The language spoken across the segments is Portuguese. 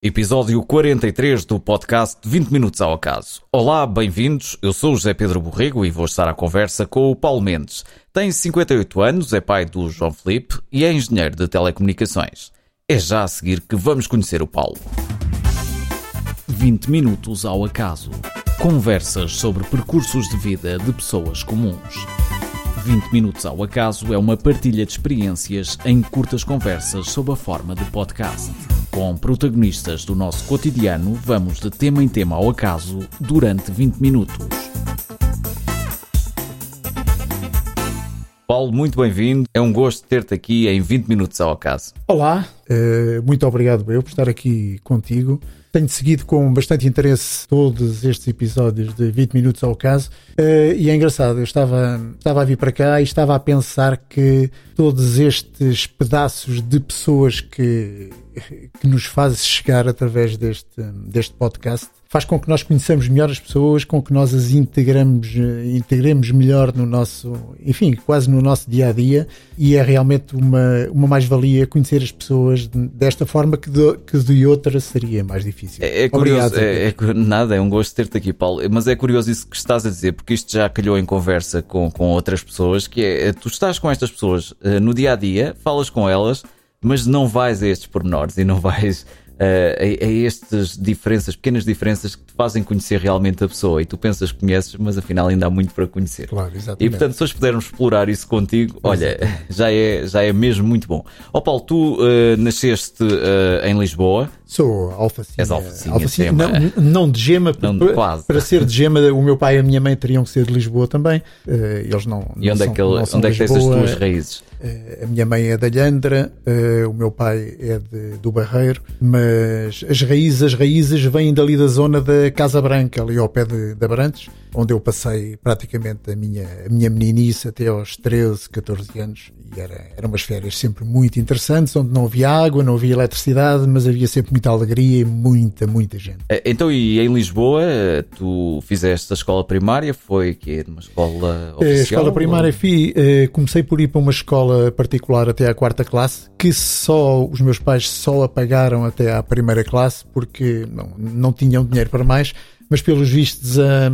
Episódio 43 do podcast 20 Minutos ao Acaso. Olá, bem-vindos. Eu sou o José Pedro Borrego e vou estar à conversa com o Paulo Mendes. Tem 58 anos, é pai do João Felipe e é engenheiro de telecomunicações. É já a seguir que vamos conhecer o Paulo. 20 Minutos ao Acaso. Conversas sobre percursos de vida de pessoas comuns. 20 Minutos ao Acaso é uma partilha de experiências em curtas conversas sob a forma de podcast. Com protagonistas do nosso cotidiano, vamos de tema em tema ao acaso durante 20 minutos. Paulo, muito bem-vindo. É um gosto ter-te aqui em 20 minutos ao acaso. Olá, uh, muito obrigado eu por estar aqui contigo. Tenho seguido com bastante interesse todos estes episódios de 20 minutos ao caso uh, e é engraçado, eu estava, estava a vir para cá e estava a pensar que todos estes pedaços de pessoas que, que nos fazem chegar através deste, deste podcast faz com que nós conheçamos melhor as pessoas, com que nós as integramos, integremos melhor no nosso, enfim, quase no nosso dia a dia e é realmente uma, uma mais-valia conhecer as pessoas desta forma que de, que de outra seria mais difícil. É, é curioso, é, é, nada, é um gosto ter-te aqui, Paulo, mas é curioso isso que estás a dizer, porque isto já calhou em conversa com, com outras pessoas, que é, tu estás com estas pessoas uh, no dia a dia, falas com elas, mas não vais a estes pormenores e não vais a, a estas diferenças, pequenas diferenças que te fazem conhecer realmente a pessoa. E tu pensas que conheces, mas afinal ainda há muito para conhecer. Claro, exatamente. E portanto, se hoje pudermos explorar isso contigo, olha, já é, já é mesmo muito bom. Ó oh, Paulo, tu uh, nasceste uh, em Lisboa. Sou alfacinha. És alfacinha, alfacinha não, não, de gema, não, para, para ser de gema, o meu pai e a minha mãe teriam que ser de Lisboa também. Eles não. E onde não é que, onde é que tens as tuas raízes? A minha mãe é da Lhandra, o meu pai é de, do Barreiro, mas as raízes, as raízes vêm dali da zona da Casa Branca, ali ao pé de, de Abrantes, onde eu passei praticamente a minha, a minha meninice até aos 13, 14 anos. E era, eram umas férias sempre muito interessantes, onde não havia água, não havia eletricidade, mas havia sempre muita alegria e muita, muita gente. Eh, então, e em Lisboa, tu fizeste a escola primária? Foi que uma escola oficial? A escola primária, ou... fui, eh, comecei por ir para uma escola particular até à quarta classe, que só os meus pais só a pagaram até à primeira classe, porque não, não tinham dinheiro para mais mas pelos vistos a,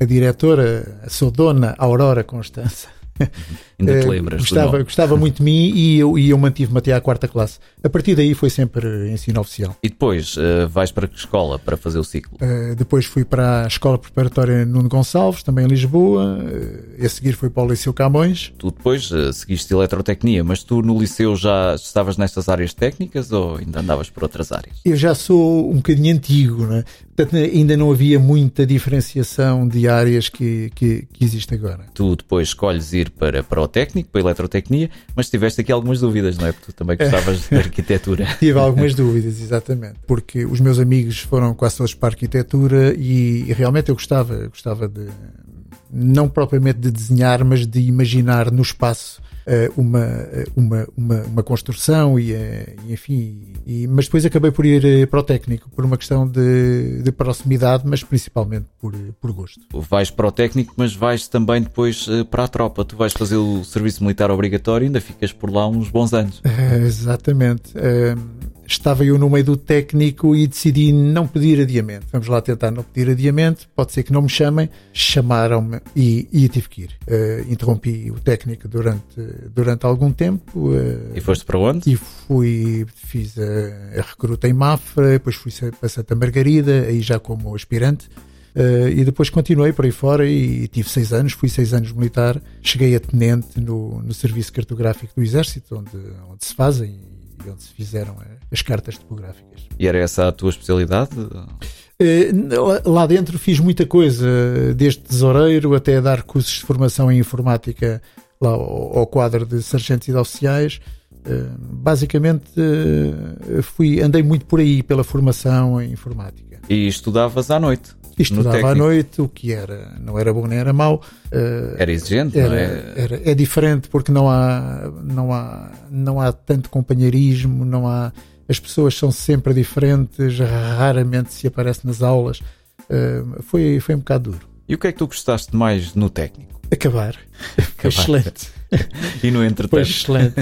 a diretora, a sua dona Aurora Constança, Ainda te eh, lembras? Gostava, gostava muito de mim e eu, e eu mantive-me até à quarta classe. A partir daí foi sempre ensino oficial. E depois uh, vais para que escola para fazer o ciclo? Uh, depois fui para a Escola Preparatória Nuno Gonçalves, também em Lisboa. Uh, a seguir fui para o Liceu Camões. Tu depois seguiste eletrotecnia, mas tu no liceu já estavas nestas áreas técnicas ou ainda andavas por outras áreas? Eu já sou um bocadinho antigo, né? Portanto, ainda não havia muita diferenciação de áreas que, que, que existe agora. Tu depois escolhes ir para, para o técnico, para a eletrotecnia, mas tiveste aqui algumas dúvidas, não é? Porque tu também gostavas de arquitetura. Tive algumas dúvidas, exatamente. Porque os meus amigos foram quase todos para a arquitetura e, e realmente eu gostava, gostava de, não propriamente de desenhar, mas de imaginar no espaço uma, uma, uma, uma construção e, eh, e enfim, e, mas depois acabei por ir eh, para o técnico por uma questão de, de proximidade, mas principalmente por, por gosto. Vais para o técnico, mas vais também depois para a tropa. Tu vais fazer o serviço militar obrigatório e ainda ficas por lá uns bons anos. exatamente estava eu no meio do técnico e decidi não pedir adiamento. Vamos lá tentar não pedir adiamento, pode ser que não me chamem. Chamaram-me e, e tive que ir. Uh, interrompi o técnico durante, durante algum tempo. Uh, e foste para onde? E fui, fiz a, a recruta em Mafra, depois fui para Santa Margarida, aí já como aspirante. Uh, e depois continuei por aí fora e, e tive seis anos, fui seis anos militar, cheguei a tenente no, no serviço cartográfico do Exército, onde, onde se fazem onde se fizeram eh, as cartas topográficas. E era essa a tua especialidade? Eh, lá dentro fiz muita coisa, desde tesoureiro até dar cursos de formação em informática lá ao quadro de sargentos e de oficiais. Eh, basicamente fui, andei muito por aí pela formação em informática. E estudavas à noite? Estudava à noite, o que era, não era bom nem era mau. Uh, era exigente, era, não é? Era, é diferente porque não há, não, há, não há tanto companheirismo, não há, as pessoas são sempre diferentes, raramente se aparece nas aulas. Uh, foi, foi um bocado duro. E o que é que tu gostaste mais no técnico? Acabar. Acabar. Excelente. E no entretanto? Pois, excelente.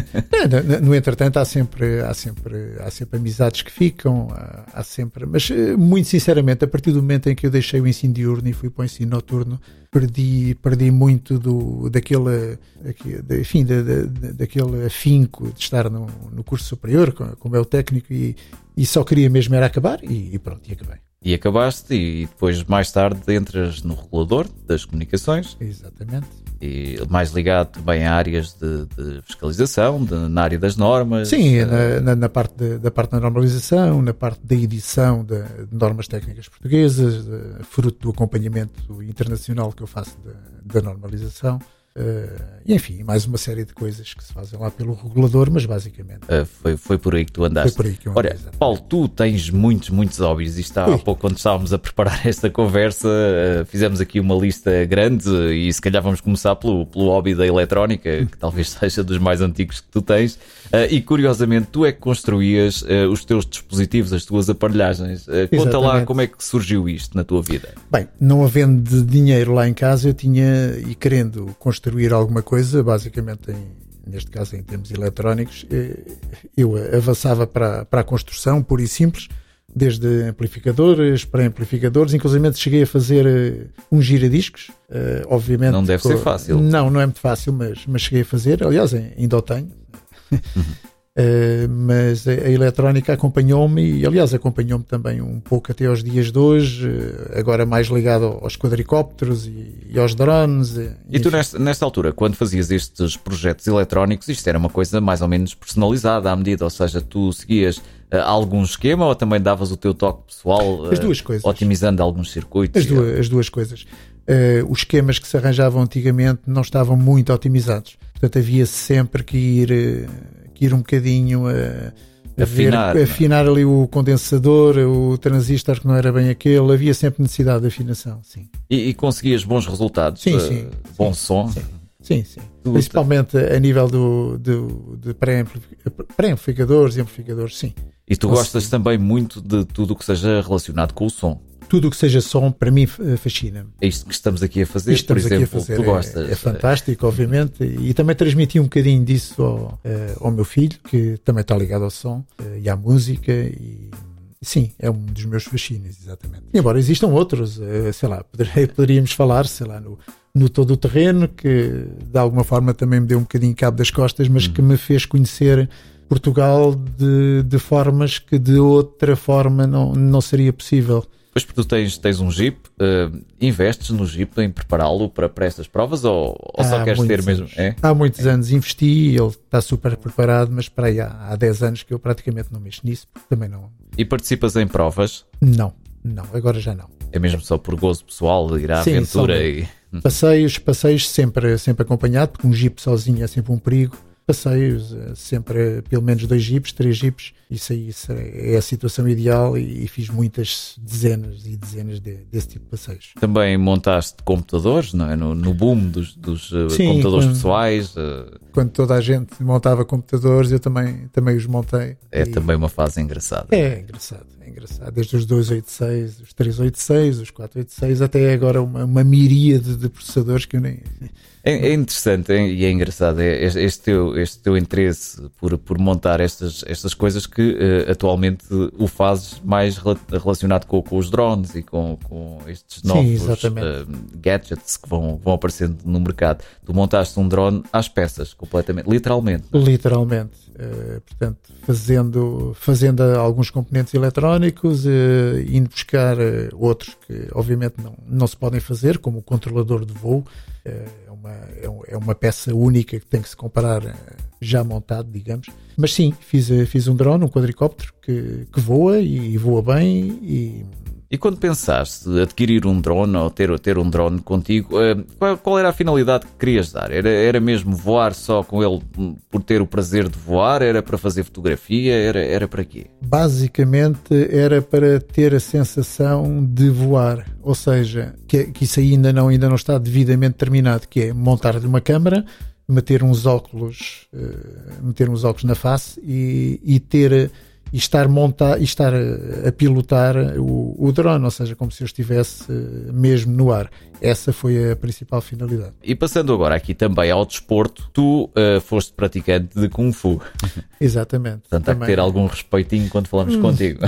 no, no, entretanto, há sempre, há, sempre, há sempre amizades que ficam, há, há, sempre. Mas, eh, muito sinceramente, a partir do momento em que eu deixei o ensino diurno e fui para o ensino noturno, perdi, perdi muito do, daquele, daquele, enfim, da, da, daquele afinco de estar no, no curso superior, como é o técnico, e, e só queria mesmo era acabar, e, e pronto, e acabei. E acabaste, e depois, mais tarde, entras no regulador das comunicações. Exatamente. E mais ligado também a áreas de, de fiscalização, de, na área das normas. Sim, na, na, na parte de, da parte da normalização, na parte da edição de normas técnicas portuguesas, fruto do acompanhamento internacional que eu faço da normalização. Uh, e enfim, mais uma série de coisas que se fazem lá pelo regulador, mas basicamente. Uh, foi, foi por aí que tu andaste. Foi por aí que eu andei, Olha, Paulo, tu tens muitos, muitos hobbies e está Ui. há pouco, quando estávamos a preparar esta conversa, uh, fizemos aqui uma lista grande e se calhar vamos começar pelo, pelo hobby da eletrónica, que talvez seja dos mais antigos que tu tens. e curiosamente, tu é que construías os teus dispositivos, as tuas aparelhagens. conta lá como é que surgiu isto na tua vida. Bem, não havendo dinheiro lá em casa, eu tinha e querendo construir construir alguma coisa, basicamente em, neste caso em termos eletrónicos, eh, eu avançava para, para a construção, pura e simples, desde amplificadores para amplificadores, inclusive cheguei a fazer eh, um giradiscos, uh, obviamente. Não deve ser fácil. Não, não é muito fácil, mas, mas cheguei a fazer, aliás, ainda o tenho. Uhum. Uh, mas a, a eletrónica acompanhou-me e, aliás, acompanhou-me também um pouco até aos dias de hoje, uh, agora mais ligado aos quadricópteros e, e aos drones. E, e tu, nesta, nesta, altura, quando fazias estes projetos eletrónicos, isto era uma coisa mais ou menos personalizada à medida, ou seja, tu seguias uh, algum esquema ou também davas o teu toque pessoal, as duas coisas. otimizando alguns circuitos? As duas, as duas coisas. os esquemas que se arranjavam antigamente não estavam muito otimizados, portanto havia sempre que ir que ir um bocadinho a, a afinar, ver, é? afinar ali o condensador, o transistor que não era bem aquele, havia sempre necessidade de afinação, sim. E, e conseguias bons resultados? Sim, sim. Bom sim, som? Sim. Sim, sim. Principalmente a nível do, do, de pré-amplificadores e amplificadores, sim. E tu gostas também muito de tudo o que seja relacionado com o som? Tudo o que seja som, para mim, fascina-me. É isto que estamos aqui a fazer, isto por exemplo, fazer, tu gostas. É, é, fantástico, obviamente, e também transmiti um bocadinho disso ao, eh, ao meu filho, que também está ligado ao som eh, e à música, e sim, é um dos meus fascínios, exatamente. Embora existam outros, eh, sei lá, poderíamos falar, sei lá, no, no todo o terreno, que de alguma forma também me deu um bocadinho cabo das costas, mas uhum. que me fez conhecer Portugal de, de formas que de outra forma não, não seria possível. Pois porque tu tens, tens um Jeep, uh, investes no Jeep em prepará-lo para, para estas provas ou, ou só queres ter mesmo? É? Há muitos é. anos investi, ele está super preparado, mas para aí há, há 10 anos que eu praticamente não mexo nisso, porque também não. E participas em provas? Não, não, agora já não. É mesmo só por gozo pessoal, de ir à Sim, aventura e. Passeios, passeios sempre, sempre acompanhado, porque um Jeep sozinho é sempre um perigo passeios, eh, sempre pelo menos dois jipes, três jipes, isso aí isso é a situação ideal e, e fiz muitas dezenas e dezenas de, desse tipo de passeios. Também montaste computadores, não é? No, no boom dos, dos eh, Sim, computadores quando, pessoais. Quando toda a gente montava computadores, eu também, também os montei. É e... também uma fase engraçada. É é engraçado. Desde os 286, os 386, os 486, até agora uma, uma miríade de processadores que eu nem é, é interessante é, e é engraçado é, este, teu, este teu interesse por, por montar estas, estas coisas que uh, atualmente o fazes mais relacionado com, com os drones e com, com estes novos Sim, uh, gadgets que vão, vão aparecendo no mercado. Tu montaste um drone às peças, completamente, literalmente. Literalmente. Uh, portanto, fazendo, fazendo alguns componentes eletrónicos, indo buscar outros que obviamente não, não se podem fazer, como o controlador de voo é uma, é, é uma peça única que tem que se comparar eh, já montado, digamos. Mas sim, fiz, eh, fiz um drone, um quadricóptero que, que voa e voa bem e e quando pensaste adquirir um drone ou ter, ter um drone contigo, eh, qual, qual, era a finalidade que querias dar? Era, era mesmo voar só com ele por ter o prazer de voar? Era para fazer fotografia? Era, era para quê? Basicamente era para ter a sensação de voar. Ou seja, que, que isso ainda não, ainda não está devidamente terminado, que é montar-lhe uma câmera, meter uns óculos, uh, meter uns óculos na face e, e ter e estar, montar, e estar a, a pilotar o, o drone, ou seja, como se eu estivesse uh, mesmo no ar. Essa foi a principal finalidade. E passando agora aqui também ao desporto, tu uh, foste praticante de Kung Fu. Exatamente. Portanto, também. há que ter algum respeitinho quando falamos hum. contigo.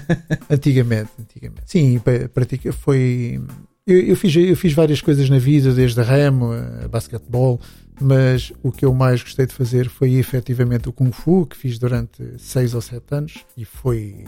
antigamente, antigamente. Sim, pratica, foi. Eu, eu, fiz, eu fiz várias coisas na vida, desde remo, a basquetebol, mas o que eu mais gostei de fazer foi efetivamente o Kung Fu, que fiz durante seis ou sete anos e foi,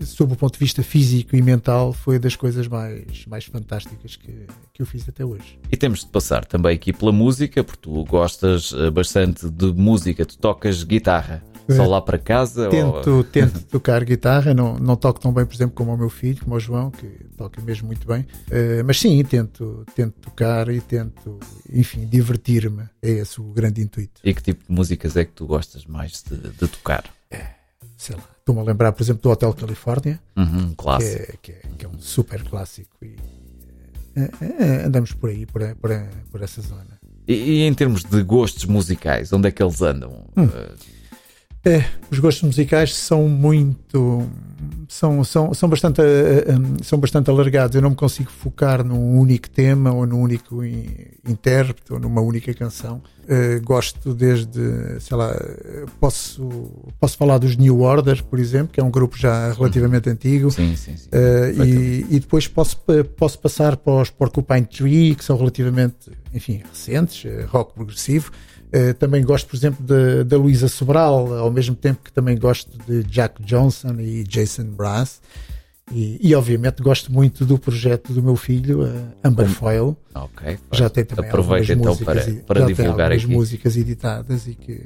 sob o ponto de vista físico e mental, foi das coisas mais, mais fantásticas que, que eu fiz até hoje. E temos de passar também aqui pela música, porque tu gostas eh, bastante de música, tu tocas guitarra. Só lá para casa? Tento, ou... tento tocar guitarra, não, não toco tão bem, por exemplo, como o meu filho, como o João, que toca mesmo muito bem. Uh, mas sim, tento, tento tocar e tento, enfim, divertir-me. É esse o grande intuito. E que tipo de músicas é que tu gostas mais de, de tocar? É, sei lá. Estou-me a lembrar, por exemplo, do Hotel Califórnia, uhum, clássico. Que, é, que, é, que é um super clássico. E, uh, andamos por aí, por, por, por essa zona. E, e, em termos de gostos musicais, onde é que eles andam? Hum. Uh, é, os gostos musicais são muito. São, são, são, bastante, eh, eh, são bastante alargados. Eu não me consigo focar num único tema ou num único intérprete ou numa única canção. Uh, gosto desde, sei lá, posso, posso falar dos New Order, por exemplo, que é um grupo já relativamente antigo. Sim, sim, sim. Uh, e, e, depois posso, posso passar para os Porcupine Tree, que são relativamente, enfim, recentes, rock progressivo. Uh, também gosto, por exemplo, da Luísa Sobral, ao mesmo tempo que também gosto de Jack Johnson e Jason Brass. E, e, obviamente gosto muito do projeto do meu filho, uh, Amber Foyle. Já tem também Aproveita então músicas, para, para divulgar aqui. músicas editadas e que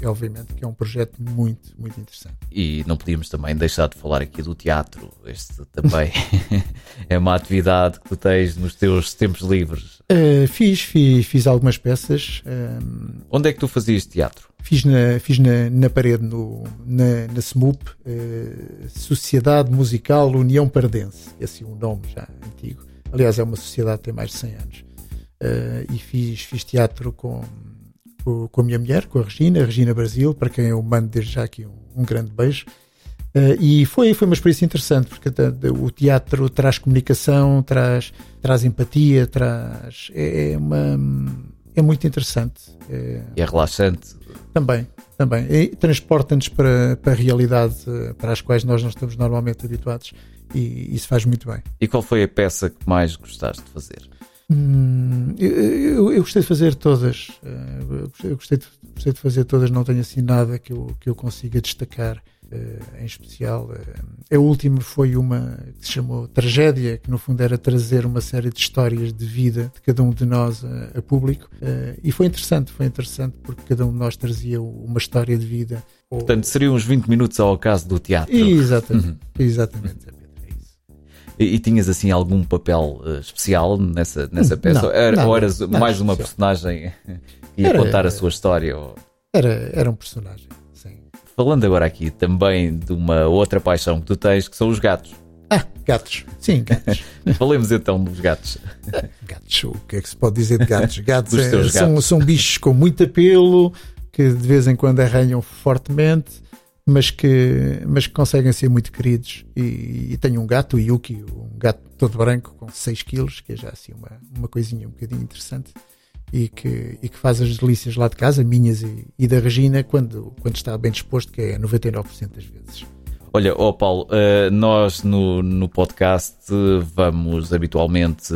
e obviamente que é um projeto muito, muito interessante. E não podíamos também deixar de falar aqui do teatro. Este também é uma atividade que tu tens nos teus tempos livres. Uh, fiz, fiz, fiz algumas peças. Um, Onde é que tu fazias teatro? Fiz na, fiz na, na parede, no, na, na SMUP, uh, Sociedade Musical União Pardense. Esse é um nome já antigo. Aliás, é uma sociedade que tem mais de 100 anos. Uh, e fiz, fiz teatro com com, com a minha mulher, com a Regina, a Regina Brasil, para quem eu mando desde já aqui um, um grande beijo. Uh, e foi, foi uma experiência interessante, porque o teatro traz comunicação, traz, traz empatia, traz. É, é uma, é muito interessante. É, é relaxante. Também, também. Transporta-nos para, para a realidade para as quais nós não estamos normalmente habituados e isso faz muito bem. E qual foi a peça que mais gostaste de fazer? Hum, eu, eu, gostei de fazer todas. Eh, eu gostei de, gostei de, fazer todas, não tenho assim nada que eu, que eu consiga destacar uh, em especial. Uh, a última foi uma que se chamou Tragédia, que no fundo era trazer uma série de histórias de vida de cada um de nós a, a público. Uh, e foi interessante, foi interessante porque cada um de nós trazia uma história de vida. Portanto, seriam uns 20 minutos ao caso do teatro. Exatamente, uhum. exatamente. E, e, tinhas assim algum papel uh, especial nessa, nessa peça? Não, era, ou eras mais uma personagem que ia era, contar a sua história? Ou... Era, era um personagem, sim. Falando agora aqui também de uma outra paixão que tu tens, que são os gatos. Ah, gatos. Sim, gatos. Falemos então dos gatos. gatos, o que é que se pode dizer de gatos? Gatos, é, gatos. São, são bichos com muito apelo, que de vez em quando arranham fortemente mas que, mas que conseguem ser muito queridos. E, e tenho um gato, o Yuki, um gato todo branco com 6 quilos, que é já assim uma, uma coisinha um bocadinho interessante e que, e que faz as delícias lá de casa, minhas e, e da Regina, quando, quando está bem disposto, que é 99% das vezes. Olha, oh Paulo, uh, nós no, no podcast vamos habitualmente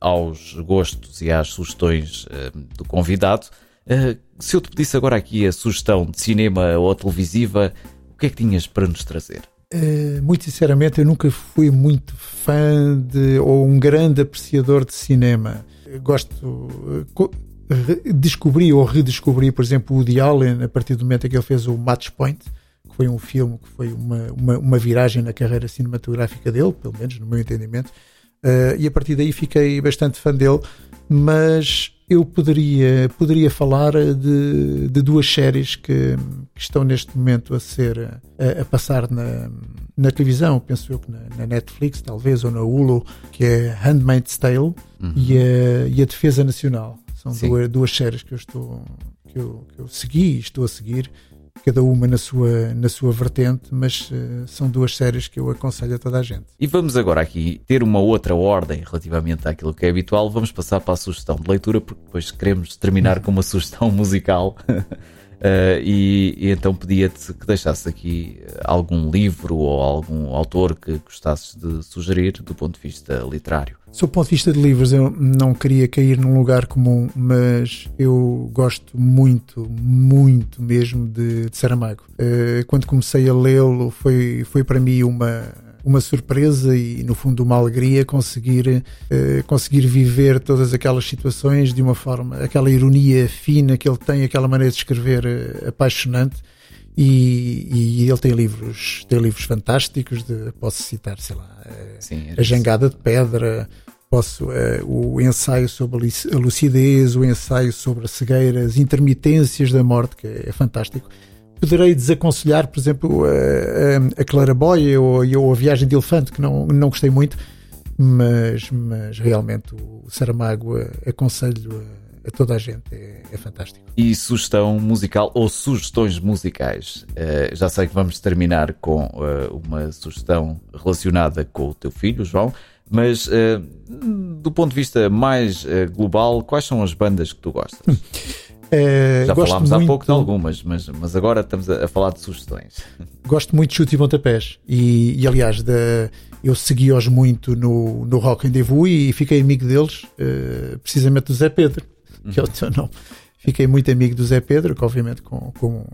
aos gostos e às sugestões uh, do convidado. Uh, se eu te pedisse agora aqui a sugestão de cinema ou televisiva, o que é que tinhas para nos trazer? Uh, muito sinceramente, eu nunca fui muito fã de, ou um grande apreciador de cinema. Gosto. Uh, descobri ou redescobri, por exemplo, o Woody Allen a partir do momento em que ele fez o Match Point, que foi um filme que foi uma, uma, uma viragem na carreira cinematográfica dele, pelo menos no meu entendimento. Uh, e a partir daí fiquei bastante fã dele, mas eu poderia, poderia falar de, de duas séries que, que, estão neste momento a ser a, a, passar na, na televisão, penso eu que na, na, Netflix, talvez, ou na Hulu, que é Handmaid's Tale uhum. e, a, e a Defesa Nacional. São duas, duas séries que eu estou que eu, que eu segui e estou a seguir cada uma na sua, na sua vertente, mas uh, são duas séries que eu aconselho a toda a gente. E vamos agora aqui ter uma outra ordem relativamente àquilo que é habitual. Vamos passar para a sugestão de leitura, porque depois queremos terminar com uma sugestão musical. Uh, e, e, então pedia-te que deixasse aqui algum livro ou algum autor que gostasses de sugerir do ponto de vista literário. Sob o ponto de vista de livros, eu não queria cair num lugar comum, mas eu gosto muito, muito mesmo de, de Saramago. Uh, quando comecei a lê-lo, foi, foi para mim uma uma surpresa e, no fundo, uma alegria conseguir, uh, conseguir viver todas aquelas situações de uma forma, aquela ironia fina que ele tem, aquela maneira de escrever uh, apaixonante. E, e, ele tem livros, tem livros fantásticos. De, posso citar, sei lá, A Jangada de Pedra, posso o ensaio sobre a lucidez, o ensaio sobre a cegueira, as intermitências da morte, que é, fantástico. Poderei desaconselhar, por exemplo, a, a Claraboia ou, ou a Viagem de Elefante, que não, não gostei muito, mas, mas realmente o Saramago aconselho a, toda a gente, é, é, fantástico. E sugestão musical ou sugestões musicais? Uh, já sei que vamos terminar com uh, uma sugestão relacionada com o teu filho, João, mas uh, do ponto de vista mais global, quais são as bandas que tu gostas? É, Já falámos há pouco de algumas, mas, mas agora estamos a, a, falar de sugestões. Gosto muito de chute e pontapés. E, e aliás, da, eu segui-os muito no, no Rock Rendezvous e fiquei amigo deles, precisamente do Zé Pedro, que é o teu nome. Fiquei muito amigo do Zé Pedro, que obviamente com, com,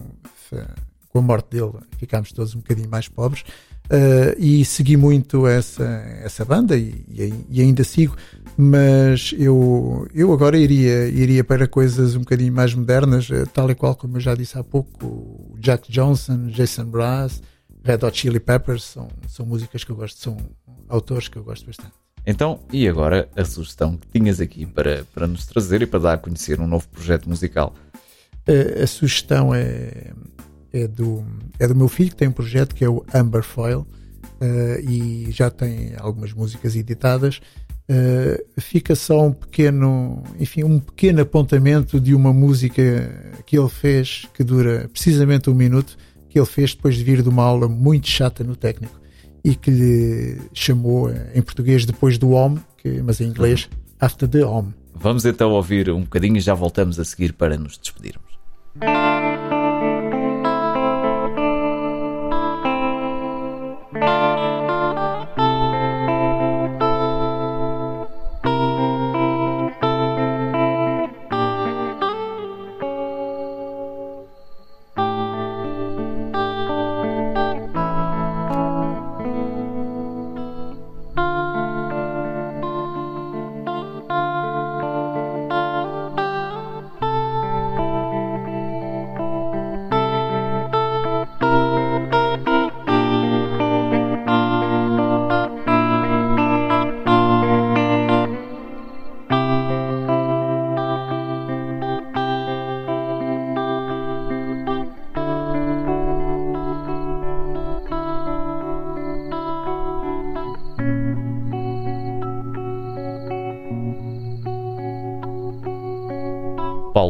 com a morte dele ficámos todos um bocadinho mais pobres. Uh, e segui muito essa, essa banda e, e, ainda sigo, mas eu, eu agora iria, iria para coisas um bocadinho mais modernas, uh, tal e qual como eu já disse há pouco, Jack Johnson, Jason Brass, Red Hot Chili Peppers, são, são músicas que eu gosto, são autores que eu gosto bastante. Então, e agora a sugestão que tinhas aqui para, para nos trazer e para dar a conhecer um novo projeto musical? Uh, a sugestão é é do, é do meu filho, que tem um projeto que é o Amber Foil uh, e já tem algumas músicas editadas. Uh, fica só um pequeno, enfim, um pequeno apontamento de uma música que ele fez que dura precisamente um minuto, que ele fez depois de vir de uma aula muito chata no técnico e que lhe chamou em português depois do home, que, mas em inglês after the home. Vamos então ouvir um bocadinho e já voltamos a seguir para nos despedirmos.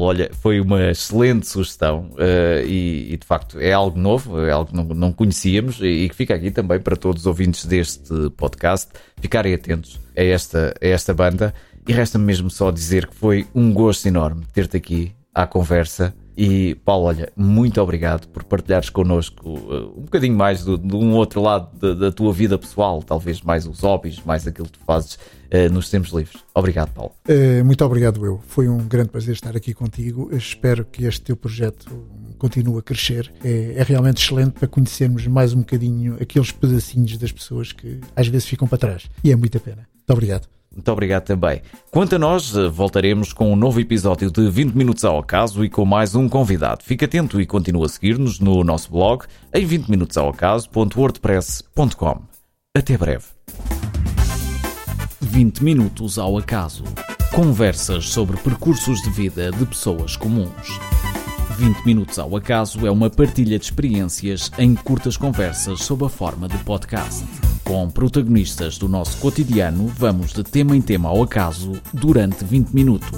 Olha, foi uma excelente sugestão uh, e, e, de facto é algo novo, é algo que não, não conhecíamos e que fica aqui também para todos os ouvintes deste podcast ficarem atentos a esta, a esta banda. E resta-me mesmo só dizer que foi um gosto enorme ter-te aqui à conversa. E Paulo, olha, muito obrigado por partilhares connosco uh, um bocadinho mais de um outro lado da, tua vida pessoal, talvez mais os hobbies, mais aquilo que tu fazes uh, nos tempos livres. Obrigado, Paulo. Uh, muito obrigado, eu. Foi um grande prazer estar aqui contigo. espero que este teu projeto continue a crescer. É, é realmente excelente para conhecermos mais um bocadinho aqueles pedacinhos das pessoas que às vezes ficam para trás. E é muito a pena. Muito obrigado. Muito obrigado também. Quanto a nós, eh, voltaremos com um novo episódio de 20 minutos ao acaso e com mais um convidado. Fique atento e continue a seguir-nos no nosso blog em 20 minutos ao. Até breve. 20 minutos ao acaso. Conversas sobre percursos de vida de pessoas comuns. 20 minutos ao acaso é uma partilha de experiências em curtas conversas sob a forma de podcast. Com protagonistas do nosso cotidiano, vamos de tema em tema ao acaso durante 20 minutos.